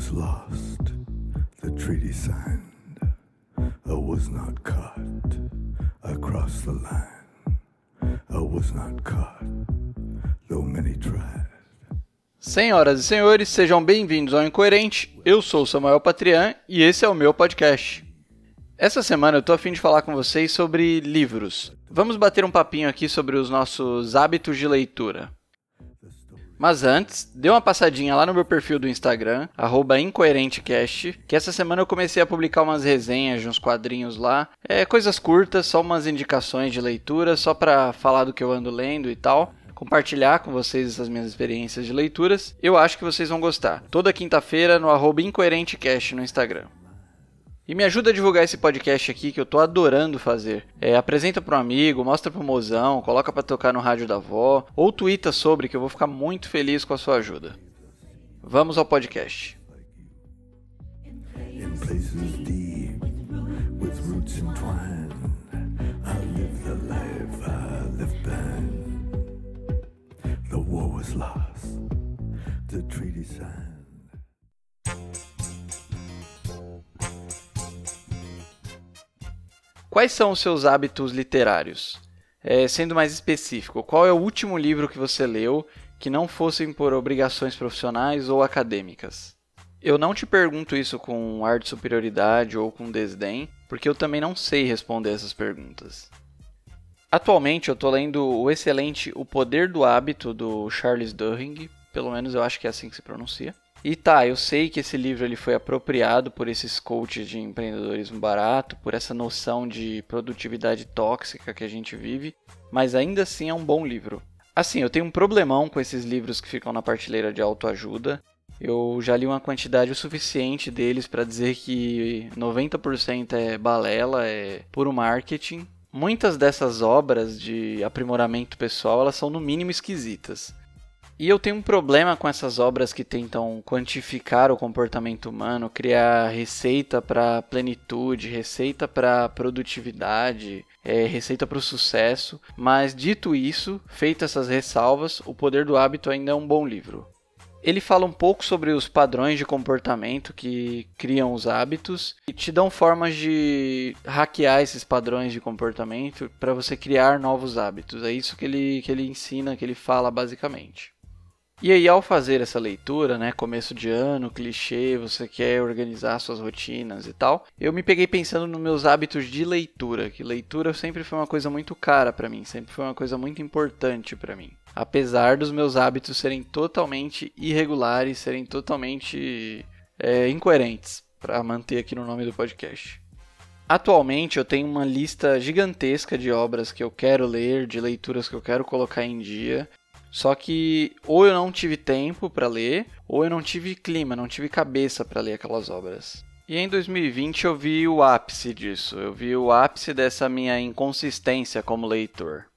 was lost, the treaty signed. I was not caught the line. I was not caught, though many tried. Senhoras e senhores, sejam bem-vindos ao Incoerente. Eu sou Samuel Patrian e esse é o meu podcast. Essa semana eu tô a fim de falar com vocês sobre livros. Vamos bater um papinho aqui sobre os nossos hábitos de leitura. Mas antes, dê uma passadinha lá no meu perfil do Instagram, incoerentecast, que essa semana eu comecei a publicar umas resenhas de uns quadrinhos lá. É coisas curtas, só umas indicações de leitura, só para falar do que eu ando lendo e tal compartilhar com vocês essas minhas experiências de leituras. Eu acho que vocês vão gostar. Toda quinta-feira no incoerentecast no Instagram. E me ajuda a divulgar esse podcast aqui que eu tô adorando fazer. É, apresenta para um amigo, mostra pro mozão, coloca para tocar no rádio da avó, ou twitta sobre que eu vou ficar muito feliz com a sua ajuda. Vamos ao podcast. The treaty signed. Quais são os seus hábitos literários? É, sendo mais específico, qual é o último livro que você leu que não fossem por obrigações profissionais ou acadêmicas? Eu não te pergunto isso com ar de superioridade ou com desdém, porque eu também não sei responder essas perguntas. Atualmente eu estou lendo o excelente O Poder do Hábito do Charles Duhigg, pelo menos eu acho que é assim que se pronuncia. E tá, eu sei que esse livro ele foi apropriado por esses coaches de empreendedorismo barato, por essa noção de produtividade tóxica que a gente vive, mas ainda assim é um bom livro. Assim, eu tenho um problemão com esses livros que ficam na prateleira de autoajuda. Eu já li uma quantidade o suficiente deles para dizer que 90% é balela, é puro marketing. Muitas dessas obras de aprimoramento pessoal, elas são no mínimo esquisitas. E eu tenho um problema com essas obras que tentam quantificar o comportamento humano, criar receita para plenitude, receita para produtividade, é, receita para o sucesso. Mas dito isso, feitas essas ressalvas, O Poder do Hábito ainda é um bom livro. Ele fala um pouco sobre os padrões de comportamento que criam os hábitos e te dão formas de hackear esses padrões de comportamento para você criar novos hábitos. É isso que ele, que ele ensina, que ele fala basicamente. E aí, ao fazer essa leitura, né, começo de ano, clichê, você quer organizar suas rotinas e tal, eu me peguei pensando nos meus hábitos de leitura, que leitura sempre foi uma coisa muito cara para mim, sempre foi uma coisa muito importante para mim. Apesar dos meus hábitos serem totalmente irregulares, serem totalmente é, incoerentes, para manter aqui no nome do podcast. Atualmente eu tenho uma lista gigantesca de obras que eu quero ler, de leituras que eu quero colocar em dia, só que ou eu não tive tempo para ler, ou eu não tive clima, não tive cabeça para ler aquelas obras. E em 2020 eu vi o ápice disso, eu vi o ápice dessa minha inconsistência como leitor.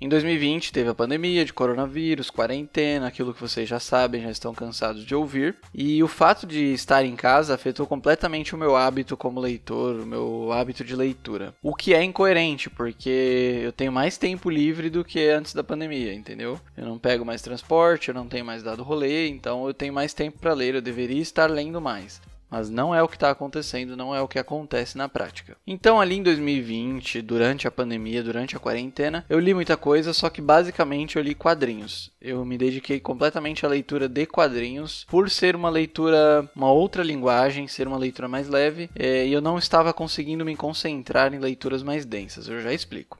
Em 2020 teve a pandemia de coronavírus, quarentena, aquilo que vocês já sabem, já estão cansados de ouvir. E o fato de estar em casa afetou completamente o meu hábito como leitor, o meu hábito de leitura. O que é incoerente, porque eu tenho mais tempo livre do que antes da pandemia, entendeu? Eu não pego mais transporte, eu não tenho mais dado rolê, então eu tenho mais tempo para ler, eu deveria estar lendo mais mas não é o que está acontecendo, não é o que acontece na prática. Então, ali em 2020, durante a pandemia, durante a quarentena, eu li muita coisa, só que basicamente eu li quadrinhos. Eu me dediquei completamente à leitura de quadrinhos, por ser uma leitura, uma outra linguagem, ser uma leitura mais leve, é, e eu não estava conseguindo me concentrar em leituras mais densas. Eu já explico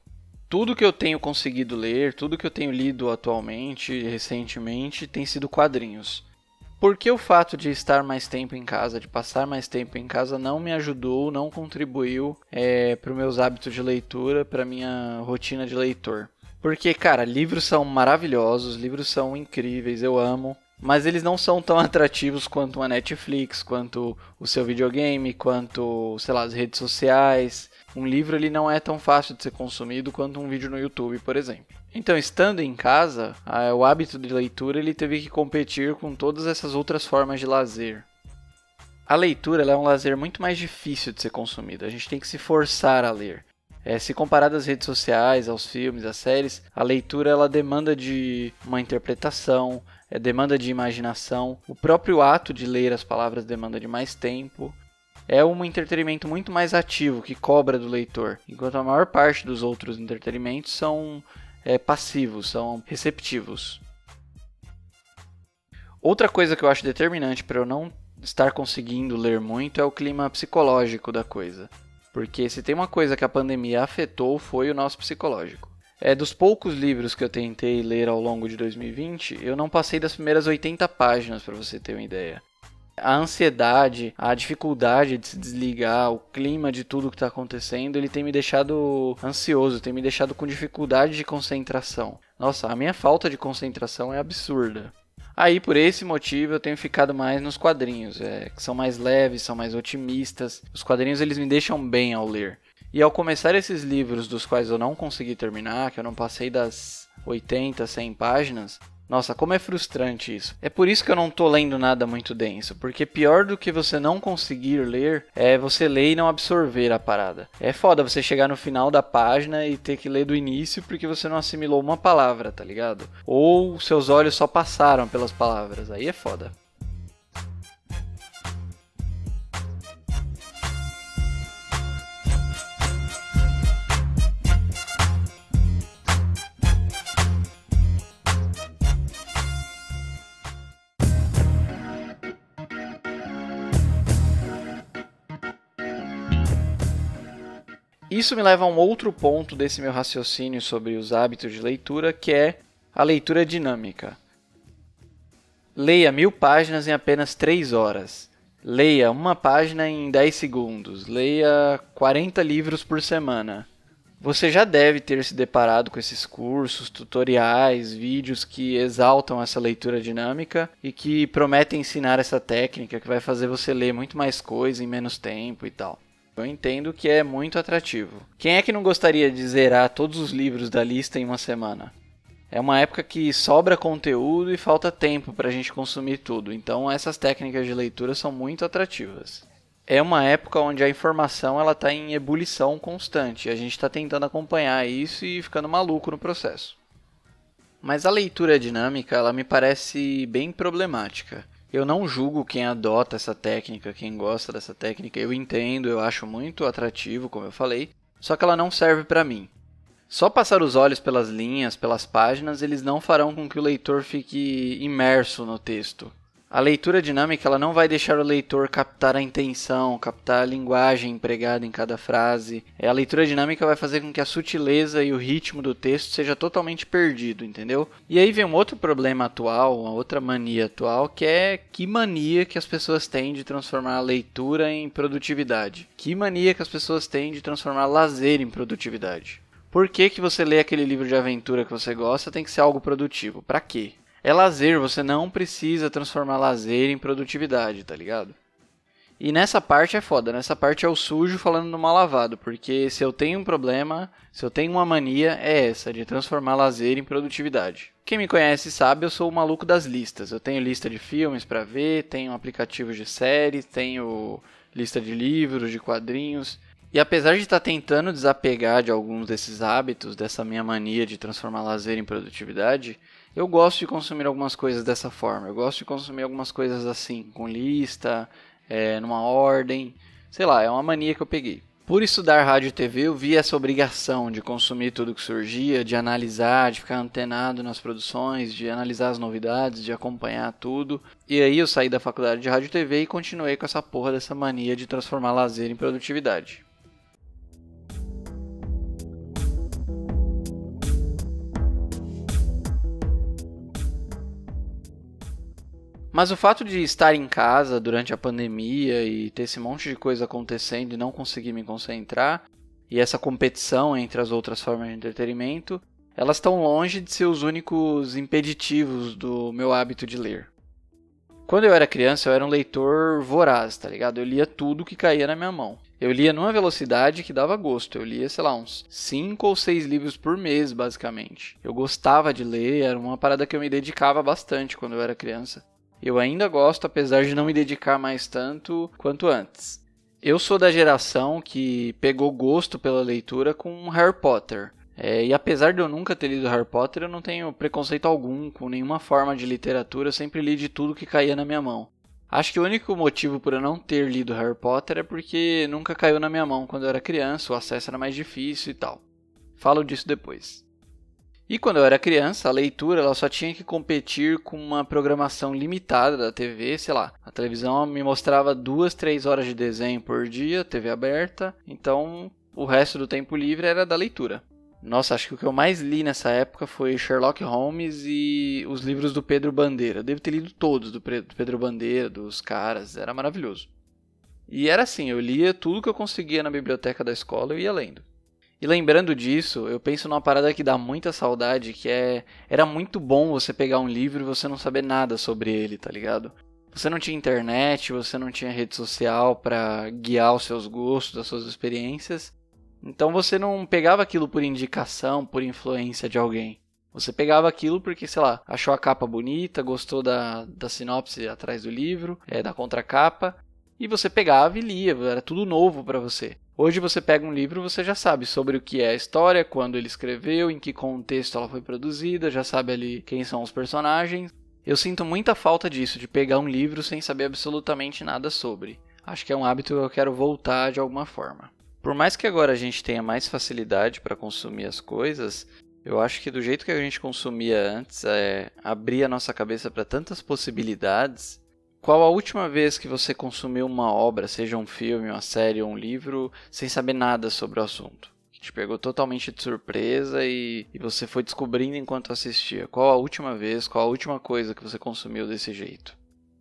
tudo que eu tenho conseguido ler, tudo que eu tenho lido atualmente, recentemente, tem sido quadrinhos. Porque o fato de estar mais tempo em casa, de passar mais tempo em casa, não me ajudou, não contribuiu é, para os meus hábitos de leitura, para minha rotina de leitor. Porque, cara, livros são maravilhosos, livros são incríveis, eu amo, mas eles não são tão atrativos quanto a Netflix, quanto o seu videogame, quanto, sei lá, as redes sociais. Um livro ele não é tão fácil de ser consumido quanto um vídeo no YouTube, por exemplo. Então, estando em casa, o hábito de leitura ele teve que competir com todas essas outras formas de lazer. A leitura é um lazer muito mais difícil de ser consumido. A gente tem que se forçar a ler. É, se comparado às redes sociais, aos filmes, às séries, a leitura ela demanda de uma interpretação, é, demanda de imaginação. O próprio ato de ler as palavras demanda de mais tempo. É um entretenimento muito mais ativo que cobra do leitor, enquanto a maior parte dos outros entretenimentos são é, passivos, são receptivos. Outra coisa que eu acho determinante para eu não estar conseguindo ler muito é o clima psicológico da coisa. Porque se tem uma coisa que a pandemia afetou foi o nosso psicológico. É dos poucos livros que eu tentei ler ao longo de 2020, eu não passei das primeiras 80 páginas para você ter uma ideia. A ansiedade, a dificuldade de se desligar, o clima de tudo que está acontecendo, ele tem me deixado ansioso, tem me deixado com dificuldade de concentração. Nossa, a minha falta de concentração é absurda. Aí, por esse motivo, eu tenho ficado mais nos quadrinhos, é, que são mais leves, são mais otimistas. Os quadrinhos eles me deixam bem ao ler. E ao começar esses livros dos quais eu não consegui terminar, que eu não passei das 80, 100 páginas, nossa, como é frustrante isso. É por isso que eu não tô lendo nada muito denso, porque pior do que você não conseguir ler é você ler e não absorver a parada. É foda você chegar no final da página e ter que ler do início porque você não assimilou uma palavra, tá ligado? Ou seus olhos só passaram pelas palavras. Aí é foda. Isso me leva a um outro ponto desse meu raciocínio sobre os hábitos de leitura, que é a leitura dinâmica. Leia mil páginas em apenas 3 horas. Leia uma página em 10 segundos. Leia 40 livros por semana. Você já deve ter se deparado com esses cursos, tutoriais, vídeos que exaltam essa leitura dinâmica e que prometem ensinar essa técnica que vai fazer você ler muito mais coisa em menos tempo e tal. Eu entendo que é muito atrativo. Quem é que não gostaria de zerar todos os livros da lista em uma semana? É uma época que sobra conteúdo e falta tempo para a gente consumir tudo, então essas técnicas de leitura são muito atrativas. É uma época onde a informação ela está em ebulição constante, e a gente está tentando acompanhar isso e ficando maluco no processo. Mas a leitura dinâmica ela me parece bem problemática. Eu não julgo quem adota essa técnica, quem gosta dessa técnica. Eu entendo, eu acho muito atrativo, como eu falei, só que ela não serve para mim. Só passar os olhos pelas linhas, pelas páginas, eles não farão com que o leitor fique imerso no texto. A leitura dinâmica ela não vai deixar o leitor captar a intenção, captar a linguagem empregada em cada frase. É, a leitura dinâmica vai fazer com que a sutileza e o ritmo do texto seja totalmente perdido, entendeu? E aí vem um outro problema atual, uma outra mania atual, que é que mania que as pessoas têm de transformar a leitura em produtividade. Que mania que as pessoas têm de transformar lazer em produtividade. Por que, que você lê aquele livro de aventura que você gosta tem que ser algo produtivo? Para quê? É lazer, você não precisa transformar lazer em produtividade, tá ligado? E nessa parte é foda, nessa parte é o sujo falando no mal lavado, porque se eu tenho um problema, se eu tenho uma mania, é essa, de transformar lazer em produtividade. Quem me conhece sabe, eu sou o maluco das listas. Eu tenho lista de filmes para ver, tenho aplicativos de séries, tenho lista de livros, de quadrinhos. E apesar de estar tá tentando desapegar de alguns desses hábitos, dessa minha mania de transformar lazer em produtividade, eu gosto de consumir algumas coisas dessa forma. Eu gosto de consumir algumas coisas assim, com lista, é, numa ordem. Sei lá, é uma mania que eu peguei. Por estudar rádio e TV, eu vi essa obrigação de consumir tudo que surgia, de analisar, de ficar antenado nas produções, de analisar as novidades, de acompanhar tudo. E aí eu saí da faculdade de rádio e TV e continuei com essa porra dessa mania de transformar lazer em produtividade. Mas o fato de estar em casa durante a pandemia e ter esse monte de coisa acontecendo e não conseguir me concentrar, e essa competição entre as outras formas de entretenimento, elas estão longe de ser os únicos impeditivos do meu hábito de ler. Quando eu era criança, eu era um leitor voraz, tá ligado? Eu lia tudo que caía na minha mão. Eu lia numa velocidade que dava gosto. Eu lia, sei lá, uns 5 ou 6 livros por mês, basicamente. Eu gostava de ler, era uma parada que eu me dedicava bastante quando eu era criança. Eu ainda gosto, apesar de não me dedicar mais tanto quanto antes. Eu sou da geração que pegou gosto pela leitura com Harry Potter. É, e apesar de eu nunca ter lido Harry Potter, eu não tenho preconceito algum com nenhuma forma de literatura, eu sempre li de tudo que caía na minha mão. Acho que o único motivo por eu não ter lido Harry Potter é porque nunca caiu na minha mão quando eu era criança, o acesso era mais difícil e tal. Falo disso depois. E quando eu era criança, a leitura ela só tinha que competir com uma programação limitada da TV, sei lá. A televisão me mostrava duas, três horas de desenho por dia, TV aberta, então o resto do tempo livre era da leitura. Nossa, acho que o que eu mais li nessa época foi Sherlock Holmes e os livros do Pedro Bandeira. Eu devo ter lido todos do Pedro Bandeira, dos caras, era maravilhoso. E era assim, eu lia tudo que eu conseguia na biblioteca da escola, eu ia lendo. E lembrando disso, eu penso numa parada que dá muita saudade, que é era muito bom você pegar um livro e você não saber nada sobre ele, tá ligado? Você não tinha internet, você não tinha rede social para guiar os seus gostos, as suas experiências. Então você não pegava aquilo por indicação, por influência de alguém. Você pegava aquilo porque, sei lá, achou a capa bonita, gostou da, da sinopse atrás do livro, é, da contracapa, e você pegava e lia, era tudo novo para você. Hoje você pega um livro, você já sabe sobre o que é a história, quando ele escreveu, em que contexto ela foi produzida, já sabe ali quem são os personagens. Eu sinto muita falta disso, de pegar um livro sem saber absolutamente nada sobre. Acho que é um hábito que eu quero voltar de alguma forma. Por mais que agora a gente tenha mais facilidade para consumir as coisas, eu acho que do jeito que a gente consumia antes, é abrir a nossa cabeça para tantas possibilidades qual a última vez que você consumiu uma obra, seja um filme, uma série ou um livro, sem saber nada sobre o assunto? Que te pegou totalmente de surpresa e, e você foi descobrindo enquanto assistia. Qual a última vez, qual a última coisa que você consumiu desse jeito?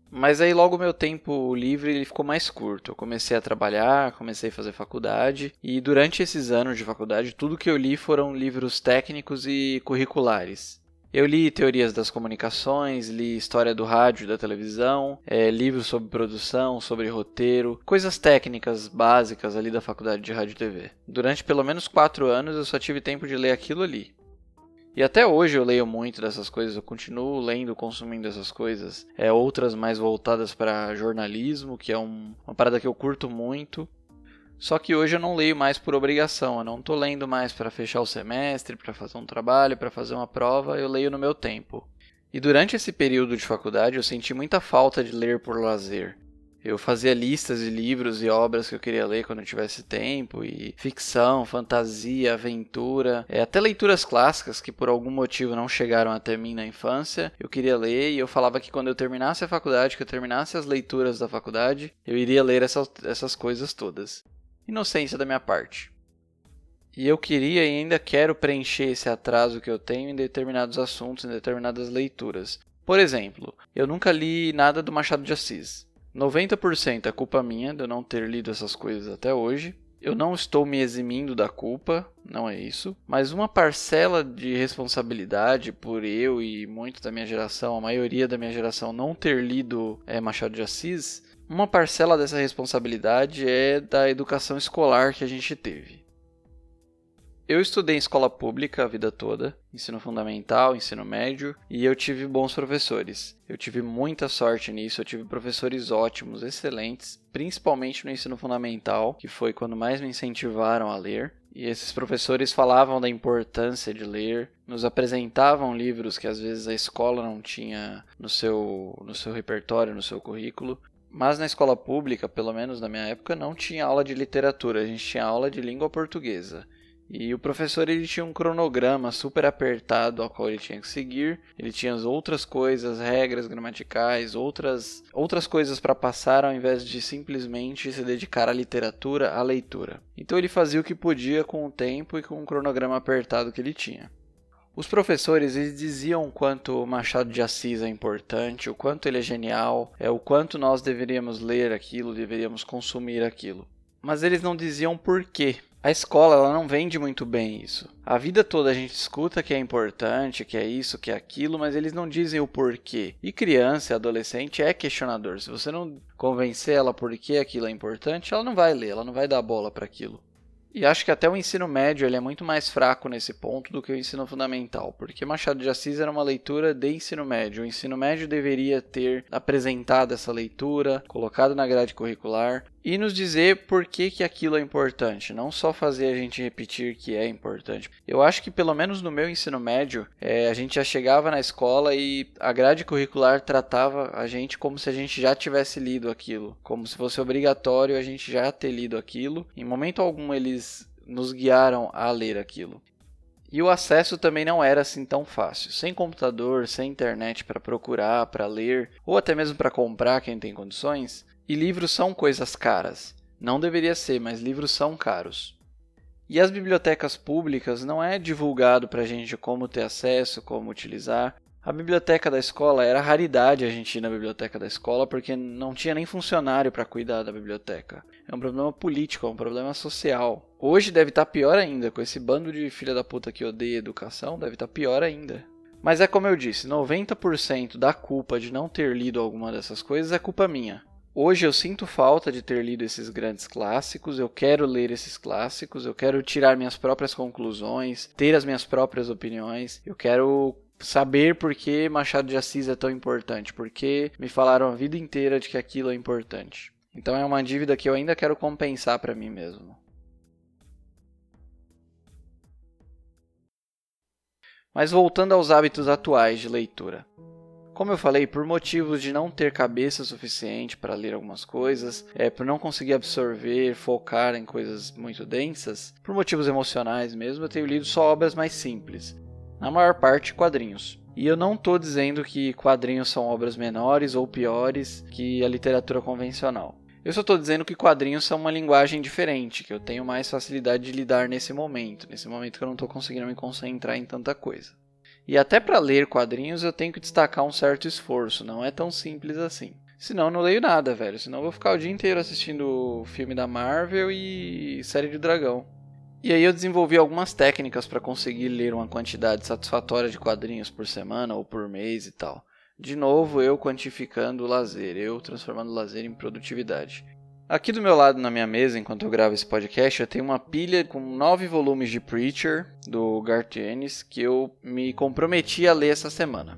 Mas aí logo meu tempo livre ele ficou mais curto. Eu comecei a trabalhar, comecei a fazer faculdade e durante esses anos de faculdade tudo que eu li foram livros técnicos e curriculares. Eu li teorias das comunicações, li história do rádio e da televisão, é, livros sobre produção, sobre roteiro, coisas técnicas básicas ali da faculdade de rádio e TV. Durante pelo menos quatro anos eu só tive tempo de ler aquilo ali. E até hoje eu leio muito dessas coisas, eu continuo lendo, consumindo essas coisas. É outras mais voltadas para jornalismo, que é um, uma parada que eu curto muito. Só que hoje eu não leio mais por obrigação, eu não estou lendo mais para fechar o semestre, para fazer um trabalho, para fazer uma prova, eu leio no meu tempo. E durante esse período de faculdade eu senti muita falta de ler por lazer. Eu fazia listas de livros e obras que eu queria ler quando eu tivesse tempo, e ficção, fantasia, aventura, é, até leituras clássicas que por algum motivo não chegaram até mim na infância. Eu queria ler e eu falava que quando eu terminasse a faculdade, que eu terminasse as leituras da faculdade, eu iria ler essas, essas coisas todas inocência da minha parte. E eu queria e ainda quero preencher esse atraso que eu tenho em determinados assuntos, em determinadas leituras. Por exemplo, eu nunca li nada do Machado de Assis. 90% é culpa minha de eu não ter lido essas coisas até hoje. Eu não estou me eximindo da culpa, não é isso, mas uma parcela de responsabilidade por eu e muito da minha geração, a maioria da minha geração, não ter lido é, Machado de Assis, uma parcela dessa responsabilidade é da educação escolar que a gente teve. Eu estudei em escola pública a vida toda, ensino fundamental, ensino médio, e eu tive bons professores. Eu tive muita sorte nisso, eu tive professores ótimos, excelentes, principalmente no ensino fundamental, que foi quando mais me incentivaram a ler. E esses professores falavam da importância de ler, nos apresentavam livros que às vezes a escola não tinha no seu, no seu repertório, no seu currículo, mas na escola pública, pelo menos na minha época, não tinha aula de literatura, a gente tinha aula de língua portuguesa. E o professor ele tinha um cronograma super apertado ao qual ele tinha que seguir. Ele tinha as outras coisas, regras gramaticais, outras outras coisas para passar ao invés de simplesmente se dedicar à literatura, à leitura. Então ele fazia o que podia com o tempo e com o cronograma apertado que ele tinha. Os professores eles diziam o quanto Machado de Assis é importante, o quanto ele é genial, é o quanto nós deveríamos ler aquilo, deveríamos consumir aquilo. Mas eles não diziam por quê. A escola ela não vende muito bem isso. A vida toda a gente escuta que é importante, que é isso, que é aquilo, mas eles não dizem o porquê. E criança adolescente é questionador. Se você não convencer ela por que aquilo é importante, ela não vai ler, ela não vai dar bola para aquilo. E acho que até o ensino médio ele é muito mais fraco nesse ponto do que o ensino fundamental, porque Machado de Assis era uma leitura de ensino médio. O ensino médio deveria ter apresentado essa leitura, colocado na grade curricular, e nos dizer por que, que aquilo é importante, não só fazer a gente repetir que é importante. Eu acho que, pelo menos no meu ensino médio, é, a gente já chegava na escola e a grade curricular tratava a gente como se a gente já tivesse lido aquilo, como se fosse obrigatório a gente já ter lido aquilo. Em momento algum eles nos guiaram a ler aquilo. E o acesso também não era assim tão fácil. Sem computador, sem internet para procurar, para ler, ou até mesmo para comprar quem tem condições, e livros são coisas caras. Não deveria ser, mas livros são caros. E as bibliotecas públicas não é divulgado para a gente como ter acesso, como utilizar. A biblioteca da escola era raridade a gente ir na biblioteca da escola porque não tinha nem funcionário para cuidar da biblioteca. É um problema político, é um problema social. Hoje deve estar tá pior ainda, com esse bando de filha da puta que odeia educação, deve estar tá pior ainda. Mas é como eu disse, 90% da culpa de não ter lido alguma dessas coisas é culpa minha. Hoje eu sinto falta de ter lido esses grandes clássicos, eu quero ler esses clássicos, eu quero tirar minhas próprias conclusões, ter as minhas próprias opiniões, eu quero saber por que Machado de Assis é tão importante, porque me falaram a vida inteira de que aquilo é importante. Então é uma dívida que eu ainda quero compensar para mim mesmo. Mas voltando aos hábitos atuais de leitura. Como eu falei, por motivos de não ter cabeça suficiente para ler algumas coisas, é, por não conseguir absorver, focar em coisas muito densas, por motivos emocionais mesmo, eu tenho lido só obras mais simples, na maior parte quadrinhos. E eu não estou dizendo que quadrinhos são obras menores ou piores que a literatura convencional. Eu só estou dizendo que quadrinhos são uma linguagem diferente, que eu tenho mais facilidade de lidar nesse momento, nesse momento que eu não estou conseguindo me concentrar em tanta coisa. E até para ler quadrinhos eu tenho que destacar um certo esforço, não é tão simples assim. Senão eu não leio nada, velho. Senão eu vou ficar o dia inteiro assistindo filme da Marvel e série de dragão. E aí eu desenvolvi algumas técnicas para conseguir ler uma quantidade satisfatória de quadrinhos por semana ou por mês e tal. De novo, eu quantificando o lazer, eu transformando o lazer em produtividade. Aqui do meu lado na minha mesa, enquanto eu gravo esse podcast, eu tenho uma pilha com nove volumes de Preacher, do Garth Ennis, que eu me comprometi a ler essa semana.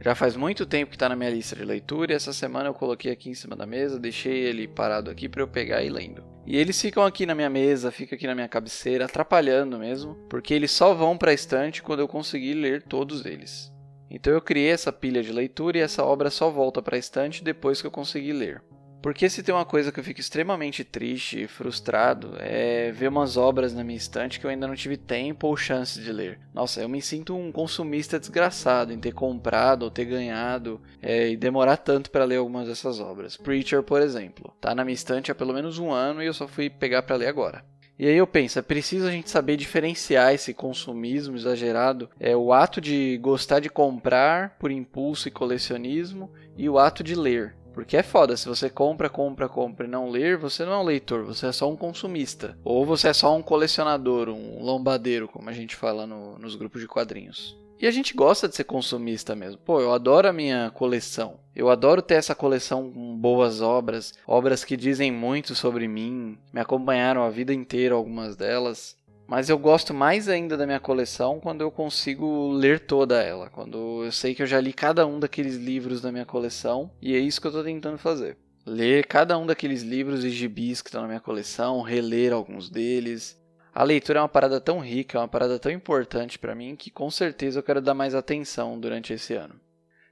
Já faz muito tempo que está na minha lista de leitura e essa semana eu coloquei aqui em cima da mesa, deixei ele parado aqui para eu pegar e lendo. E eles ficam aqui na minha mesa, ficam aqui na minha cabeceira, atrapalhando mesmo, porque eles só vão para a estante quando eu conseguir ler todos eles. Então eu criei essa pilha de leitura e essa obra só volta para a estante depois que eu conseguir ler. Porque se tem uma coisa que eu fico extremamente triste e frustrado é ver umas obras na minha estante que eu ainda não tive tempo ou chance de ler. Nossa, eu me sinto um consumista desgraçado em ter comprado ou ter ganhado é, e demorar tanto para ler algumas dessas obras. Preacher, por exemplo, tá na minha estante há pelo menos um ano e eu só fui pegar para ler agora. E aí eu penso, é preciso a gente saber diferenciar esse consumismo exagerado, é o ato de gostar de comprar por impulso e colecionismo e o ato de ler. Porque é foda, se você compra, compra, compra e não ler, você não é um leitor, você é só um consumista. Ou você é só um colecionador, um lombadeiro, como a gente fala no, nos grupos de quadrinhos. E a gente gosta de ser consumista mesmo. Pô, eu adoro a minha coleção. Eu adoro ter essa coleção com boas obras, obras que dizem muito sobre mim, me acompanharam a vida inteira, algumas delas. Mas eu gosto mais ainda da minha coleção quando eu consigo ler toda ela, quando eu sei que eu já li cada um daqueles livros da minha coleção, e é isso que eu estou tentando fazer. Ler cada um daqueles livros e gibis que estão na minha coleção, reler alguns deles. A leitura é uma parada tão rica, é uma parada tão importante para mim que com certeza eu quero dar mais atenção durante esse ano.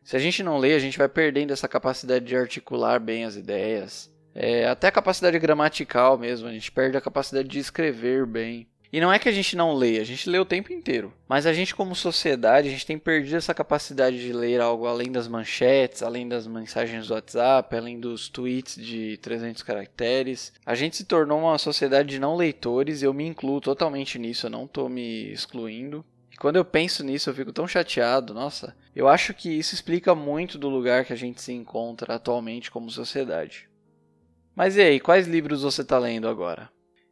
Se a gente não lê, a gente vai perdendo essa capacidade de articular bem as ideias, é, até a capacidade gramatical mesmo, a gente perde a capacidade de escrever bem. E não é que a gente não lê, a gente lê o tempo inteiro. Mas a gente, como sociedade, a gente tem perdido essa capacidade de ler algo além das manchetes, além das mensagens do WhatsApp, além dos tweets de 300 caracteres. A gente se tornou uma sociedade de não leitores eu me incluo totalmente nisso, eu não estou me excluindo. E quando eu penso nisso, eu fico tão chateado. Nossa, eu acho que isso explica muito do lugar que a gente se encontra atualmente como sociedade. Mas e aí, quais livros você está lendo agora?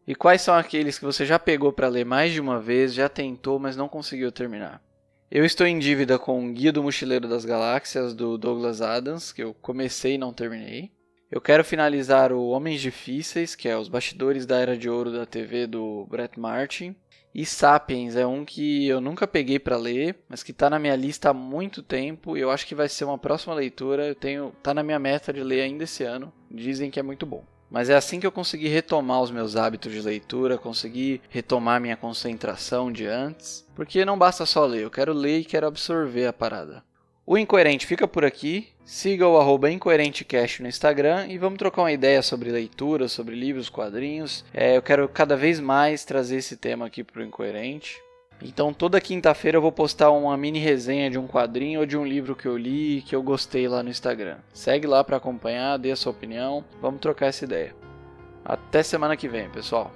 E quais são aqueles que você já pegou para ler mais de uma vez, já tentou, mas não conseguiu terminar? Eu estou em dívida com o Guia do Mochileiro das Galáxias do Douglas Adams, que eu comecei e não terminei. Eu quero finalizar o Homens Difíceis, que é os bastidores da Era de Ouro da TV do Brett Martin. E Sapiens é um que eu nunca peguei para ler, mas que está na minha lista há muito tempo e eu acho que vai ser uma próxima leitura. Eu tenho, tá na minha meta de ler ainda esse ano. Dizem que é muito bom. Mas é assim que eu consegui retomar os meus hábitos de leitura, consegui retomar minha concentração de antes. Porque não basta só ler, eu quero ler e quero absorver a parada. O Incoerente fica por aqui. Siga o arroba IncoerenteCast no Instagram e vamos trocar uma ideia sobre leitura, sobre livros, quadrinhos. É, eu quero cada vez mais trazer esse tema aqui para o Incoerente. Então toda quinta-feira eu vou postar uma mini resenha de um quadrinho ou de um livro que eu li e que eu gostei lá no Instagram. Segue lá para acompanhar, dê a sua opinião, vamos trocar essa ideia. Até semana que vem, pessoal.